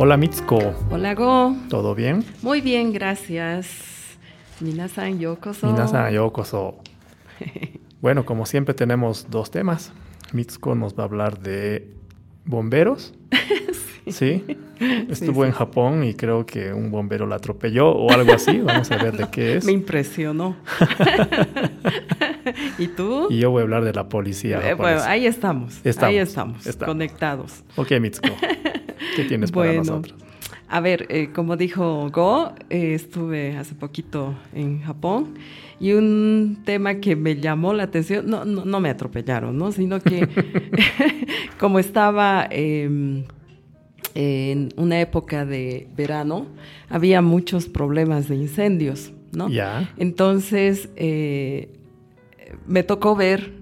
Hola Mitsuko, Hola Go. ¿todo bien? Muy bien, gracias. Minasan yokoso. Minasan yokoso. Bueno, como siempre tenemos dos temas. Mitsuko nos va a hablar de bomberos. Sí. Estuvo sí. en Japón y creo que un bombero la atropelló o algo así. Vamos a ver de qué es. Me impresionó. ¿Y tú? Y yo voy a hablar de la policía. Eh, bueno, ahí estamos, Estamos, Ahí estamos, estamos. conectados. Ok, Mitsuko. ¿Qué tienes para Bueno, nosotros? A ver, eh, como dijo Go, eh, estuve hace poquito en Japón y un tema que me llamó la atención, no, no, no me atropellaron, ¿no? Sino que como estaba eh, en una época de verano, había muchos problemas de incendios, ¿no? Ya. Entonces, eh, me tocó ver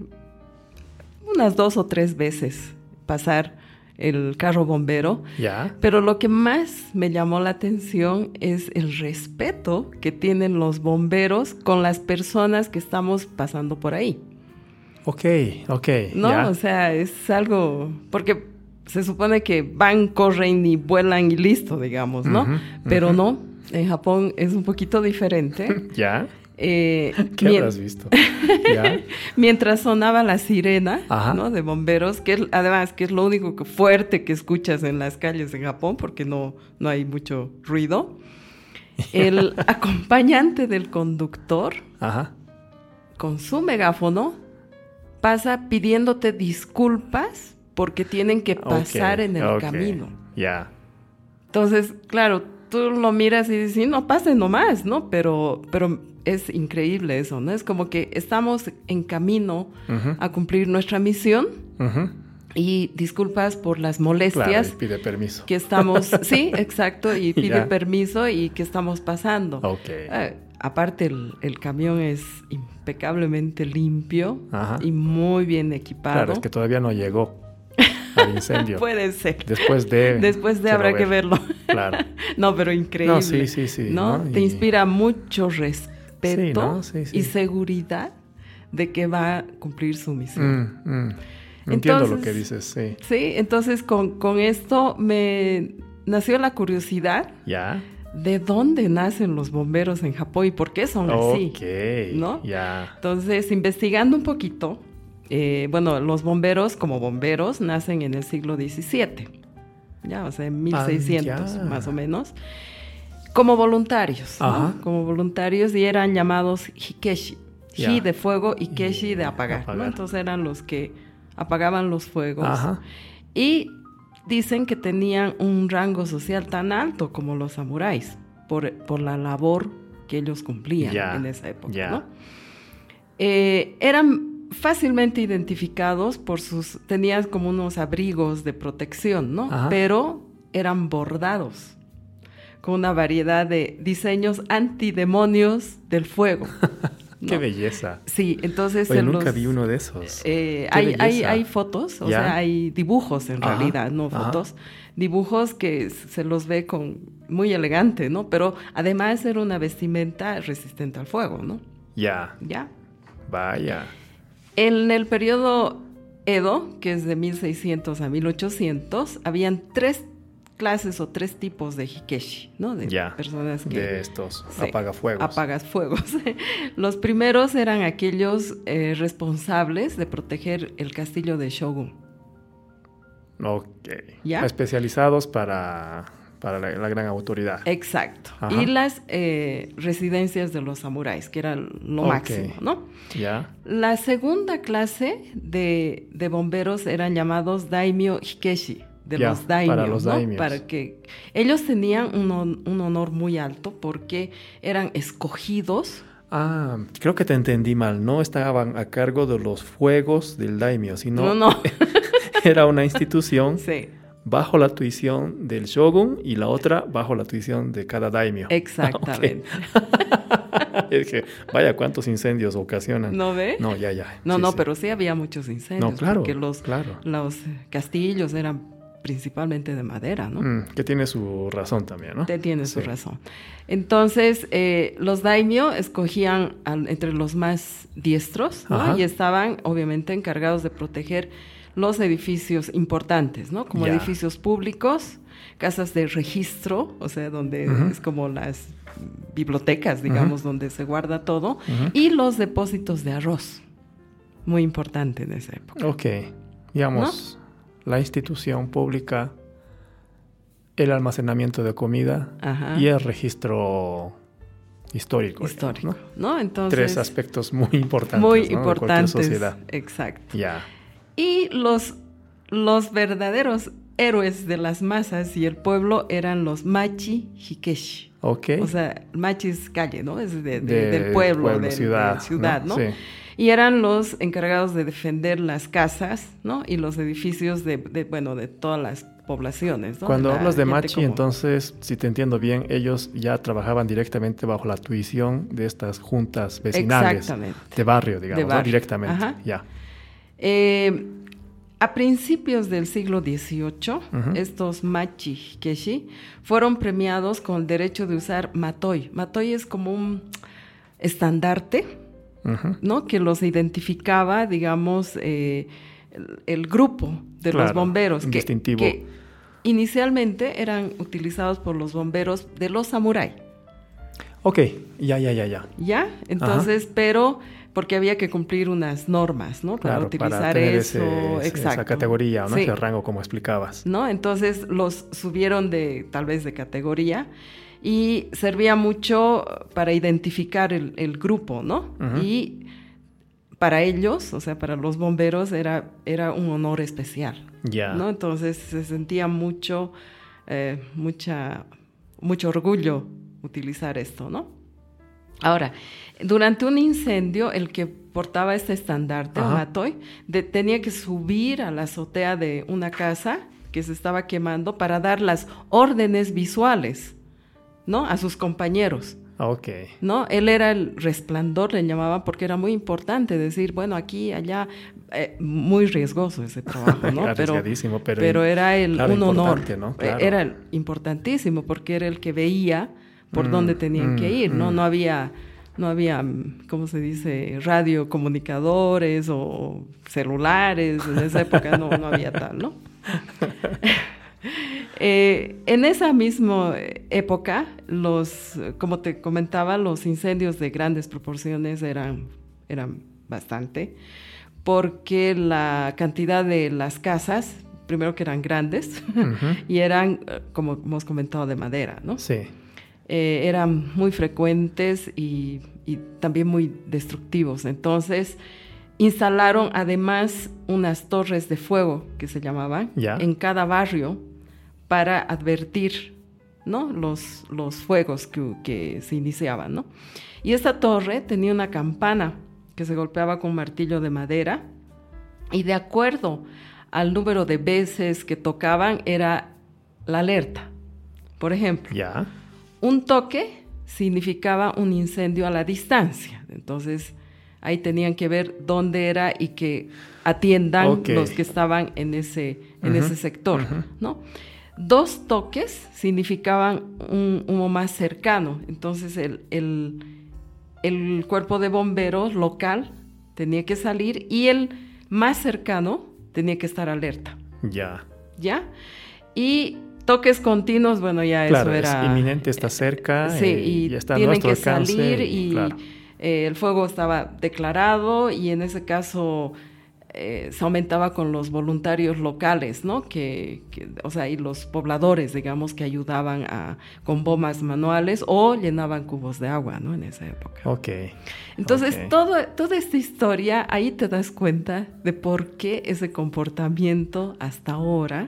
unas dos o tres veces pasar el carro bombero, Ya. pero lo que más me llamó la atención es el respeto que tienen los bomberos con las personas que estamos pasando por ahí. Ok, ok. ¿No? ya. O sea, es algo. Porque se supone que van, corren y vuelan y listo, digamos, ¿no? Pero no. En Japón es un poquito diferente. ¿Ya? Eh, ¿Qué habrás visto? ¿Ya? Mientras sonaba la sirena Ajá. ¿no? de bomberos, que es, además que es lo único que fuerte que escuchas en las calles en Japón, porque no, no hay mucho ruido, el acompañante del conductor Ajá. con su megáfono pasa pidiéndote disculpas porque tienen que pasar en el camino. Ya. Entonces, claro, tú lo miras y dices, sí, no pase nomás, ¿no? Pero, pero es increíble eso, ¿no? Es como que estamos en camino a cumplir nuestra misión y disculpas por las Claro, molestias y pide permiso. que estamos, sí, exacto, y pide Ya. permiso y que estamos pasando. Ok. Eh, aparte, el, el camión es impecablemente limpio Ajá. y muy bien equipado. Claro, es que todavía no llegó al incendio. Puede ser. Después de. Después de habrá que ver. verlo. Claro. No, pero increíble. No, sí, sí, sí, ¿no? ¿no? Te Y- inspira mucho respeto Sí, ¿no? Sí, sí. y seguridad de que va a cumplir su misión. Mm, mm. Entiendo lo que dices, sí. Sí, entonces con, con esto me nació la curiosidad Ya. de dónde nacen los bomberos en Japón y por qué son así. Ok. ¿no? Ya. Entonces, investigando un poquito, eh, bueno, los bomberos como bomberos nacen en el siglo XVII, ya, o sea, en 1600 ya. más o menos, como voluntarios, ¿no? Como voluntarios y eran llamados hikeshi, hi de fuego y keshi de apagar, ¿no? Entonces eran los que apagaban los fuegos Ajá. y dicen que tenían un rango social tan alto como los samuráis por, por la labor que ellos cumplían en esa época. Eh, eran fácilmente identificados por sus, tenían como unos abrigos de protección, ¿no? Ajá. Pero eran bordados con una variedad de diseños antidemonios del fuego. Qué belleza. Sí, entonces Oye, nunca los- vi uno de esos. eh, hay, hay, hay fotos, o Ya. sea, hay dibujos en Ajá, realidad, no ajá. fotos. Dibujos que se los ve con muy elegante, ¿no? Pero además era una vestimenta resistente al fuego, ¿no? Ya. Ya. Vaya. En el periodo Edo, que es de 1600 a 1800, habían tres clases o tres tipos de hikeshi, ¿no? De Ya. personas que De estos apagafuegos. Apagas fuegos. Los primeros eran aquellos eh, responsables de proteger el castillo de Shogun. Ok. ¿Ya? Especializados para, para la, la gran autoridad. Exacto. Ajá. Y las eh, residencias de los samuráis, que era lo máximo, ¿no? Ya. La segunda clase de, de bomberos eran llamados daimyo hikeshi, de los daimios, para los ¿no? daimios. Para que ellos tenían un, un honor muy alto porque eran escogidos Ah, creo que te entendí mal. No estaban a cargo de los fuegos del daimyo, sino No, no. era una institución sí, bajo la tuición del shogun y la otra bajo la tuición de cada daimyo. exactamente. es que, vaya, cuántos incendios ocasionan. ¿No ve? No, ya, ya. No, Sí, no, sí. pero sí había muchos incendios. No, claro, Porque los, claro. los castillos eran principalmente de madera, ¿no? Mm, que tiene su razón también, ¿no? Te tiene su razón. Entonces, eh, los daimyo escogían al- entre los más diestros, ¿no? Y estaban, obviamente, encargados de proteger los edificios importantes, ¿no? Como edificios públicos, casas de registro, o sea, donde es como las bibliotecas, digamos, donde se guarda todo, y los depósitos de arroz, muy importante en esa época. Ok, digamos, la institución pública, el almacenamiento de comida y el registro histórico. Histórico, ¿no? Entonces, Tres aspectos muy importantes. Muy importantes. sociedad. Exacto. Ya. Y los, los verdaderos héroes de las masas y el pueblo eran los machi hikeshi. Ok. O sea, machi es calle, ¿no? Es de, del pueblo, de ciudad, ciudad, ¿no? Sí. Y eran los encargados de defender las casas, ¿no? Y los edificios de, bueno, de todas las poblaciones. ¿no? Cuando hablas de machi, entonces, si te entiendo bien, ellos ya trabajaban directamente bajo la tuición de estas juntas vecinales. De barrio, digamos, directamente. Ya. Eh, a principios del siglo XVIII, estos machi keshi fueron premiados con el derecho de usar matoy. Matoy es como un estandarte, ¿no? Que los identificaba, digamos, eh, el, grupo de los bomberos. distintivo. Que inicialmente eran utilizados por los bomberos de los samuráis. Ok, ya, ya, ya, ya. Ya, entonces, pero porque había que cumplir unas normas, ¿no? Para utilizar eso, esa categoría, ¿no? Ese rango, como explicabas. ¿No? Entonces los subieron de, tal vez de categoría y servía mucho para identificar el, grupo, ¿no? Y para ellos, o sea, para los bomberos era, era un honor especial, Ya. ¿no? Entonces se sentía mucho, eh, mucha, mucho orgullo utilizar esto, ¿no? Ahora, durante un incendio, el que portaba este estandarte, Matoy, tenía que subir a la azotea de una casa que se estaba quemando para dar las órdenes visuales, ¿no? A sus compañeros. Ah, ok. ¿No? Él era el resplandor, le llamaban, porque era muy importante decir, bueno, aquí, allá, eh, muy riesgoso ese trabajo, ¿no? pero, pero, era el, un honor. Era importantísimo, porque era el que veía por mm, dónde tenían que mm, ir, ¿no? Mm. No había, no había, ¿cómo se dice? Radiocomunicadores o celulares, en esa época no, no había tal, ¿no? Eh, en esa misma época, los, como te comentaba, los incendios de grandes proporciones eran, eran bastante, porque la cantidad de las casas, primero que eran grandes, y eran, eh, como hemos comentado, de madera, ¿no? Sí. Eh, eran muy frecuentes y, también muy destructivos. Entonces, instalaron además unas torres de fuego, que se llamaban, en cada barrio para advertir ¿no? los, los fuegos que, se iniciaban. ¿no? Y esta torre tenía una campana que se golpeaba con un martillo de madera y de acuerdo al número de veces que tocaban era la alerta. Por ejemplo, ¿Ya? Un toque significaba un incendio a la distancia. Entonces, ahí tenían que ver dónde era y que atiendan los que estaban en ese, en ese sector, ¿no? Dos toques significaban un humo más cercano. Entonces, el, el cuerpo de bomberos local tenía que salir y el más cercano tenía que estar alerta. Ya. ¿Ya? Y toques continuos, bueno, ya eso era... Es inminente, está cerca. Sí, eh, y, está tienen que salir y eh, el fuego estaba declarado y en ese caso eh, se aumentaba con los voluntarios locales, ¿no? Que, o sea, y los pobladores, digamos, que ayudaban a, con bombas manuales o llenaban cubos de agua, ¿no? En esa época. Ok. Entonces, toda esta historia, ahí te das cuenta de por qué ese comportamiento hasta ahora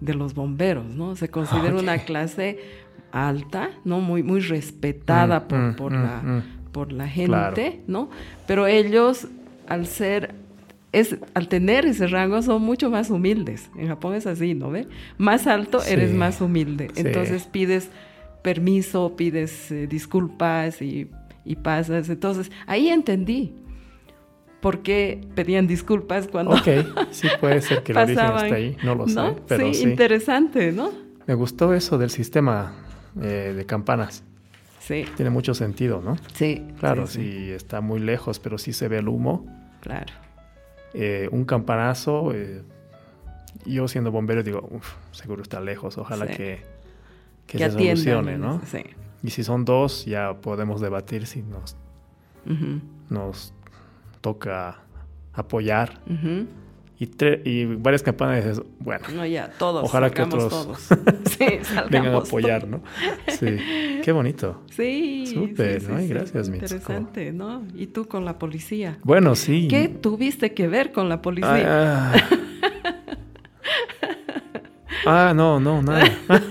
de los bomberos, ¿no? Se considera una clase alta, ¿no? Muy, muy respetada mm, por, mm, por, la, mm, por la gente, ¿no? Pero ellos, al ser es, al tener ese rango son mucho más humildes. En Japón es así, ¿no ve? Más alto eres más humilde. Entonces pides permiso, pides eh, disculpas y, pasas. Entonces ahí entendí por qué pedían disculpas cuando. Ok, sí puede ser que el origen esté ahí, no lo sé. Pero sí, interesante, ¿no? Me gustó eso del sistema eh, de campanas. Sí. Tiene mucho sentido, ¿no? Sí. Claro, sí, está muy lejos, pero sí se ve el humo. Claro. Eh, un campanazo, eh, yo siendo bombero digo, "Uf, seguro está lejos, ojalá Sí. que, que Que se atiendan, solucione, ¿no? Sí. Y si son dos, ya podemos debatir si nos, nos toca apoyar. Y, y varias campañas dices, bueno, No, ya, todos. Ojalá que otros todos. Sí, vengan a todos. apoyar, ¿no? Sí, qué bonito. Sí. Súper, sí, ¿no? sí, Y gracias. Interesante, ¿no? Y tú con la policía. Bueno, sí. ¿Qué tuviste que ver con la policía? Ah, ah, no, no, nada.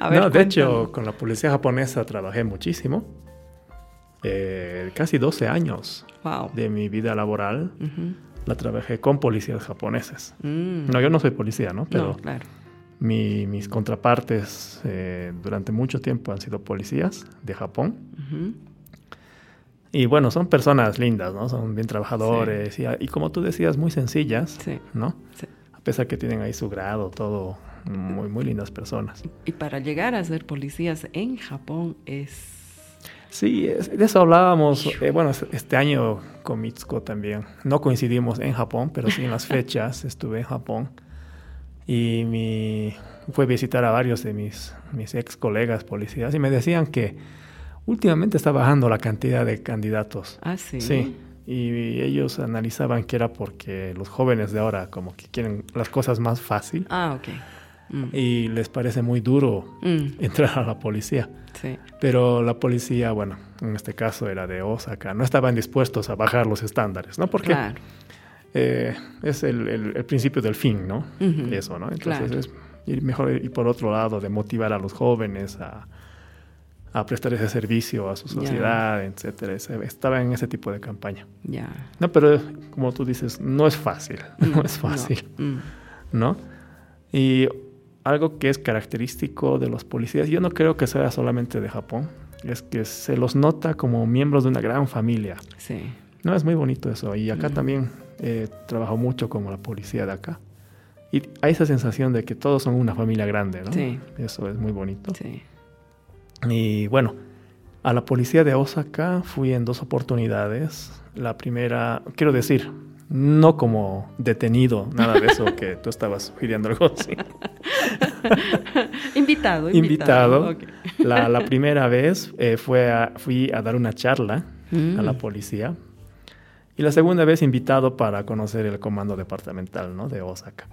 A ver, no, de hecho, con la policía japonesa trabajé muchísimo. Eh, casi 12 años Wow. de mi vida laboral la trabajé con policías japoneses. Mm. No, yo no soy policía, ¿no? Pero No, claro. mi- mis contrapartes eh, durante mucho tiempo han sido policías de Japón. Y bueno, son personas lindas, ¿no? Son bien trabajadores y, y como tú decías, muy sencillas, Sí. ¿no? Sí. A pesar que tienen ahí su grado, todo, muy, muy lindas personas. Y para llegar a ser policías en Japón es... Sí, de eso hablábamos, eh, bueno, es- este año con Mitsuko también. No coincidimos en Japón, pero sí en las fechas estuve en Japón. Y mi, fue a visitar a varios de mis, mis ex colegas policías y me decían que últimamente está bajando la cantidad de candidatos. Ah, sí. Sí. Y ellos analizaban que era porque los jóvenes de ahora como que quieren las cosas más fácil Ah, ok. Mm. y les parece muy duro Mm, entrar a la policía. Sí. Pero la policía, bueno, en este caso era de Osaka, no estaban dispuestos a bajar los estándares, ¿no? Porque Claro. eh, es el, el- el principio del fin, ¿no? Ujú. Eso, ¿no? Entonces Claro. es ir mejor ir por otro lado, de motivar a los jóvenes a, a prestar ese servicio a su sociedad, etcétera. Ese- Estaba en ese tipo de campaña. Ya. No, pero como tú dices, no es fácil, no es fácil, Mm. ¿no? Y algo que es característico de los policías, yo no creo que sea solamente de Japón, es que se los nota como miembros de una gran familia. Sí. No, es muy bonito eso. Y acá Ujú. también eh, trabajo mucho con la policía de acá. Y hay esa sensación de que todos son una familia grande, ¿no? Sí. Eso es muy bonito. Sí. Y bueno, a la policía de Osaka fui en dos oportunidades. La primera, quiero decir, no como detenido, nada de eso que tú estabas sugiriendo algo así. invitado, invitado. La, la primera vez eh, fue a- fui a dar una charla a la Mm. policía. Y la segunda vez invitado para conocer el comando departamental ¿no? de Osaka.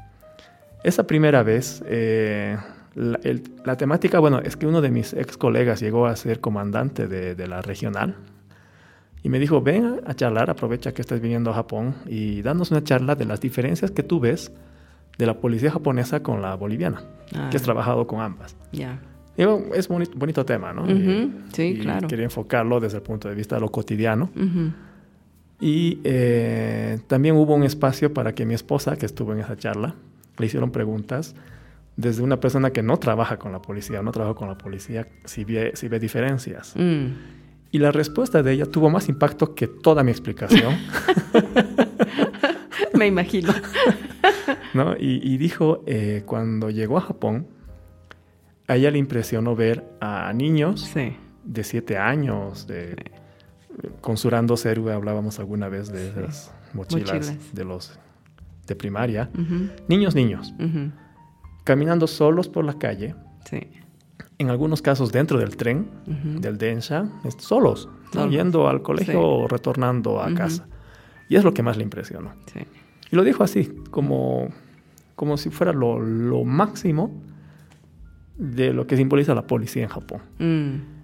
Esa primera vez, eh, la, el- la temática, bueno, es que uno de mis ex colegas llegó a ser comandante de, de la regional y me dijo, ven a charlar, aprovecha que estás viniendo a Japón y danos una charla de las diferencias que tú ves de la policía japonesa con la boliviana, Ah, que has trabajado con ambas. Ya. Es bonito, bonito tema, ¿no? Ujú, Y- sí, y claro. Quería enfocarlo desde el punto de vista de lo cotidiano. Ujú. Y eh, también hubo un espacio para que mi esposa, que estuvo en esa charla, le hicieron preguntas desde una persona que no trabaja con la policía, no trabaja con la policía, si ve, si ve diferencias. Mm. Y la respuesta de ella tuvo más impacto que toda mi explicación, Me imagino. ¿no? Y, y dijo, eh, cuando llegó a Japón, a ella le impresionó ver a niños Sí. de siete años, de, con Surando Seru hablábamos alguna vez de Sí. esas mochilas, Mochilas. de los de primaria. Niños, niños, caminando solos por la calle, Sí. En algunos casos dentro del tren, del Densha, solos, ¿no? Yendo al colegio Sí. o retornando a casa. Y es lo que más le impresionó. Sí. Y lo dijo así, como, como si fuera lo, lo máximo de lo que simboliza la policía en Japón. Mm.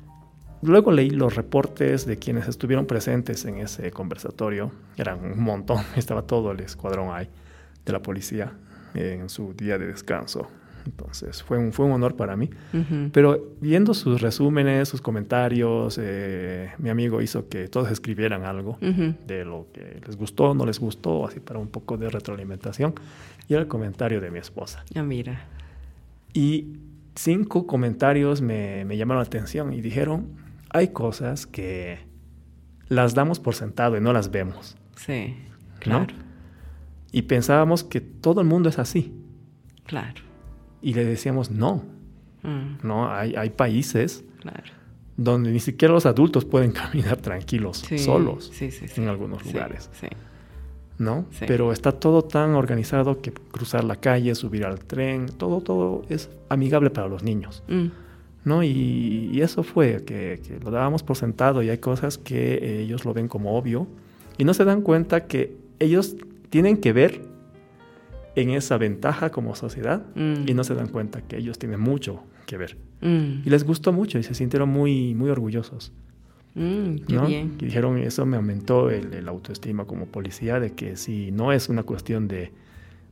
Luego leí los reportes de quienes estuvieron presentes en ese conversatorio. Eran un montón, estaba todo el escuadrón ahí de la policía en su día de descanso. Entonces fue un, fue un honor para mí. Pero viendo sus resúmenes, sus comentarios, eh, mi amigo hizo que todos escribieran algo de lo que les gustó, no les gustó, así para un poco de retroalimentación. Y era el comentario de mi esposa. Ya mira. Y cinco comentarios me, me llamaron la atención y dijeron, hay cosas que las damos por sentado y no las vemos. Sí. ¿no? Claro. Y pensábamos que todo el mundo es así. Claro. Y le decíamos, no, Mm, no, hay, hay países Claro. donde ni siquiera los adultos pueden caminar tranquilos, Sí. solos, Sí, sí, en algunos lugares. ¿no? Pero está todo tan organizado que cruzar la calle, subir al tren, todo, todo es amigable para los niños, Mm, ¿no? Y, y eso fue, que, que lo dábamos por sentado y hay cosas que ellos lo ven como obvio y no se dan cuenta que ellos tienen que ver en esa ventaja como sociedad mm, y no se dan cuenta que ellos tienen mucho que ver. mm, Y les gustó mucho y se sintieron muy, muy orgullosos. mm, qué ¿no? bien. Y dijeron, eso me aumentó el, el autoestima como policía, de que si no es una cuestión de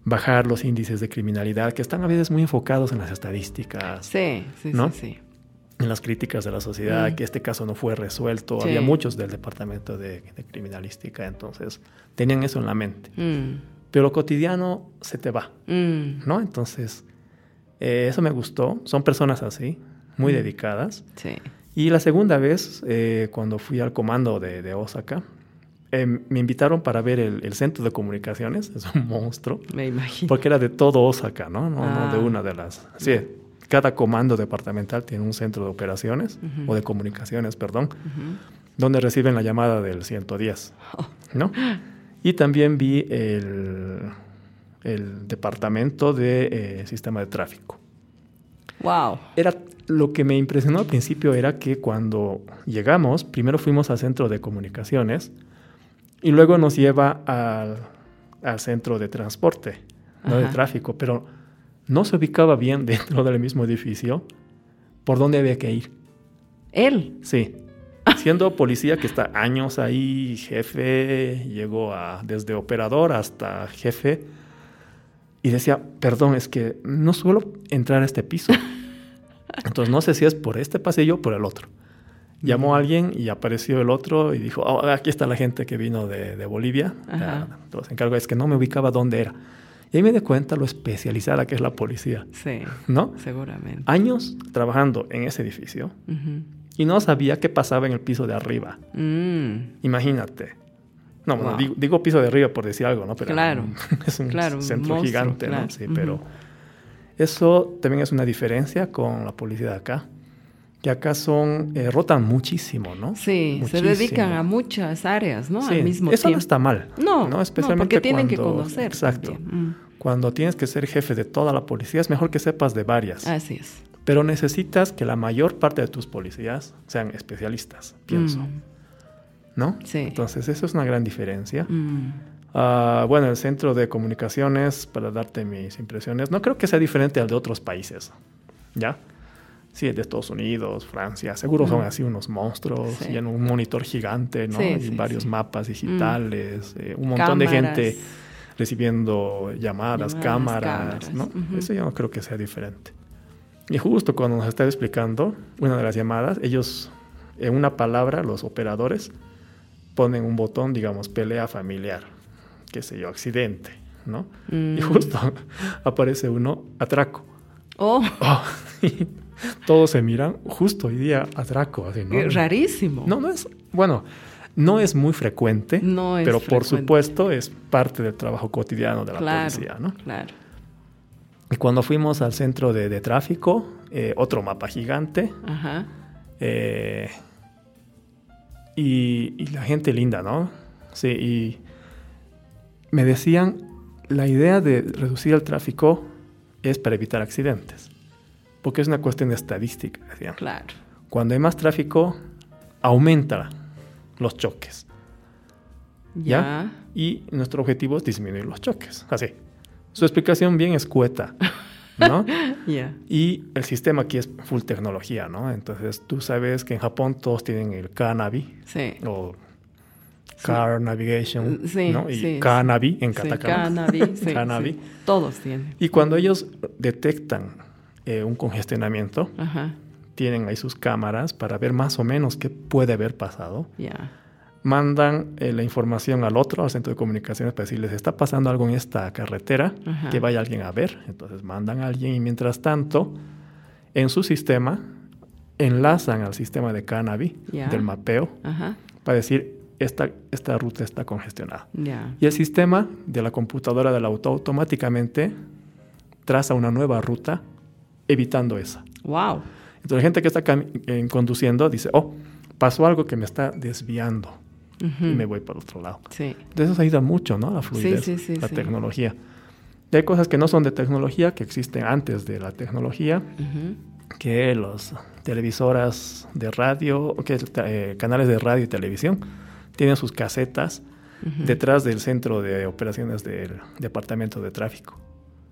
bajar los índices de criminalidad, que están a veces muy enfocados en las estadísticas, Sí, sí, ¿no? sí, sí. en las críticas de la sociedad, Mm. que este caso no fue resuelto. Sí. Había muchos del departamento de, de criminalística, entonces tenían eso en la mente. Mm, Pero lo cotidiano se te va, mm, ¿no? Entonces, eh, eso me gustó. Son personas así, muy Mm. dedicadas. sí. Y la segunda vez, eh, cuando fui al comando de, de Osaka, eh, me invitaron para ver el, el centro de comunicaciones, es un monstruo, Me imagino. porque era de todo Osaka, ¿no? No, no de Ah. una de las... Sí, cada comando departamental tiene un centro de operaciones, o de comunicaciones, perdón, donde reciben la llamada del 110, ¿no? Y también vi el, el departamento de eh, sistema de tráfico. Wow. Era lo que me impresionó al principio era que cuando llegamos, primero fuimos al centro de comunicaciones y luego nos lleva al, al centro de transporte, no de tráfico, pero no se ubicaba bien dentro del mismo edificio por dónde había que ir. Él. Sí. Siendo policía que está años ahí, jefe, llegó a desde operador hasta jefe y decía, perdón, es que no suelo entrar a este piso. Entonces no sé si es por este pasillo o por el otro. Llamó a alguien y apareció el otro y dijo, "Oh, aquí está la gente que vino de, de Bolivia. Ajá. Entonces encargo es que no me ubicaba dónde era. Y ahí me di cuenta lo especializada que es la policía, Sí, ¿no? seguramente. Años trabajando en ese edificio Ujú. Y no sabía qué pasaba en el piso de arriba. Mm, Imagínate. No, Wow. digo, digo piso de arriba por decir algo, ¿no? Pero Claro. es un Claro, centro monstruo, gigante, claro. ¿no? Sí, Ujú. pero eso también es una diferencia con la policía de acá. Que acá son, eh, rotan muchísimo, ¿no? Sí, Muchísimo. se dedican a muchas áreas, ¿no? Sí, Al mismo eso tiempo. no está mal. No, ¿no? no, Especialmente porque tienen que cuando- conocer. Exacto. también. Mm, Cuando tienes que ser jefe de toda la policía, es mejor que sepas de varias. Así es. Pero necesitas que la mayor parte de tus policías sean especialistas, pienso. Mm, ¿No? Sí. Entonces, eso es una gran diferencia. mm, Ah, bueno, el centro de comunicaciones, para darte mis impresiones, no creo que sea diferente al de otros países. ¿Ya? Sí, de Estados Unidos, Francia, seguro son Mm. así unos monstruos Sí. y en un monitor gigante, ¿no? Sí, y varios sí. Mm. mapas digitales, eh, un montón de gente recibiendo llamadas, Llamadas, cámaras, cámaras, ¿no? ujú. Eso yo no creo que sea diferente. Y justo cuando nos está explicando una de las llamadas, ellos, en una palabra, los operadores, ponen un botón, digamos, pelea familiar, qué sé yo, accidente, ¿no? Mm. Y justo aparece uno, atraco. Oh, Oh, y todos se miran, justo hoy día, atraco, así, ¿no? rarísimo. No, no es, bueno, no es muy frecuente, No es pero por supuesto es parte del trabajo cotidiano de la claro, policía, ¿no? Claro. Y cuando fuimos al centro de, de tráfico, eh, otro mapa gigante, Ajá. eh, y, y la gente linda, ¿no? Sí, y me decían, la idea de reducir el tráfico es para evitar accidentes, porque es una cuestión de estadística, decían. Claro. Cuando hay más tráfico, aumenta los choques, Ya. ¿ya? Y nuestro objetivo es disminuir los choques, así. Su explicación bien escueta, ¿no? Y el sistema aquí es full tecnología, ¿no? Entonces tú sabes que en Japón todos tienen el Kanabi Sí. o Car Navigation, Sí, ¿no? Y Kanabi en katakana. Kanabi. Todos tienen. Y cuando ellos detectan eh, un congestionamiento, Ajá. tienen ahí sus cámaras para ver más o menos qué puede haber pasado. Ya. Mandan eh, la información al otro, al centro de comunicaciones, para decirles, está pasando algo en esta carretera, Ajá. que vaya alguien a ver. Entonces mandan a alguien y mientras tanto, en su sistema, enlazan al sistema de Canavi, Ya. del mapeo, Ajá. para decir, esta, esta ruta está congestionada. Y el sistema de la computadora del auto automáticamente traza una nueva ruta evitando esa. Wow. Entonces la gente que está eh, conduciendo dice, oh, pasó algo que me está desviando. Y me voy para otro lado. Sí. De eso ayuda mucho, ¿no? La fluidez, la tecnología. Y hay cosas que no son de tecnología, que existen antes de la tecnología, que los televisoras de radio, que eh, canales de radio y televisión tienen sus casetas detrás del centro de operaciones del departamento de tráfico.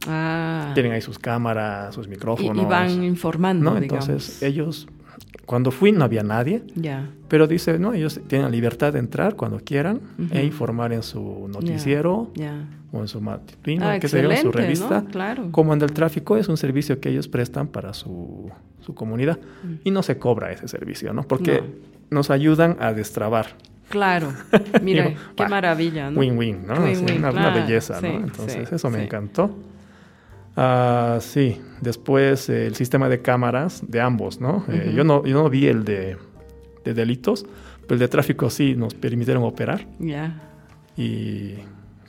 Ah. Tienen ahí sus cámaras, sus micrófonos. Y, van informando. ¿no? Entonces ellos, cuando fui no había nadie, ya. pero dice, no, ellos tienen libertad de entrar cuando quieran e informar en su noticiero o en su matutino, ah, que se en su revista. Claro. Como el tráfico es un servicio que ellos prestan para su, su comunidad mm. y no se cobra ese servicio, ¿no? Porque nos ayudan a destrabar. Claro, mira, qué maravilla, ¿no? Win-win, ¿no? una, belleza, ¿no? Entonces, eso me encantó. Ah, sí, después eh, el sistema de cámaras de ambos, ¿no? Eh, yo ¿no? Yo no vi el de, delitos, pero el de tráfico sí nos permitieron operar. Ya. Y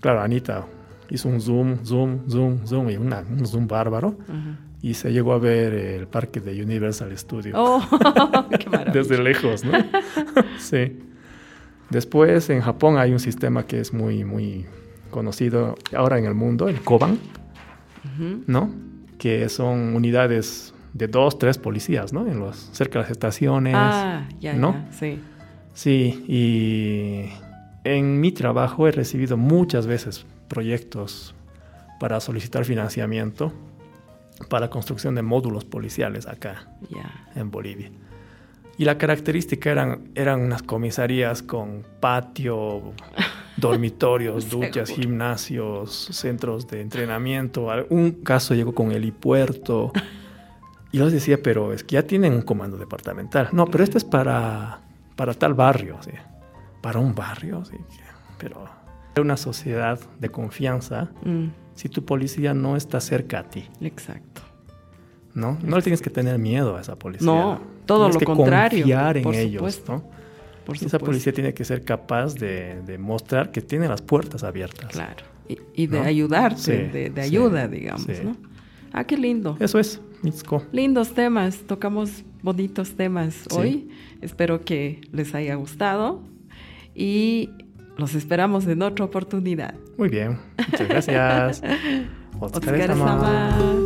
claro, Anita hizo un zoom, zoom, zoom, zoom y una, un zoom bárbaro. Y se llegó a ver el parque de Universal Studios. Oh, qué maravilla. Desde lejos, ¿no? sí. Después en Japón hay un sistema que es muy, muy conocido ahora en el mundo, el Koban. ¿No? Que son unidades de dos, tres policías, ¿no? En los, cerca de las estaciones. Ah, ya, ¿no? Ya, sí. Sí, y en mi trabajo he recibido muchas veces proyectos para solicitar financiamiento para construcción de módulos policiales acá en Bolivia. Y la característica eran, eran unas comisarías con patio, dormitorios, duchas, gimnasios, centros de entrenamiento. Un caso llegó con helipuerto. Y yo les decía, pero es que ya tienen un comando departamental. No, pero este es para, para tal barrio, ¿sí? para un barrio, ¿sí? pero una sociedad de confianza mm. si tu policía no está cerca a ti. Exacto. ¿No? No le tienes que tener miedo a esa policía. No, todo lo que contrario. Confiar en ellos, ¿no? Esa policía tiene que ser capaz de, de, mostrar que tiene las puertas abiertas. Claro. Y, de ayudarte, de, ayuda, digamos, ¿no? Ah, qué lindo. Eso es. Lindos temas, tocamos bonitos temas hoy. Espero que les haya gustado y los esperamos en otra oportunidad. Muy bien, muchas gracias.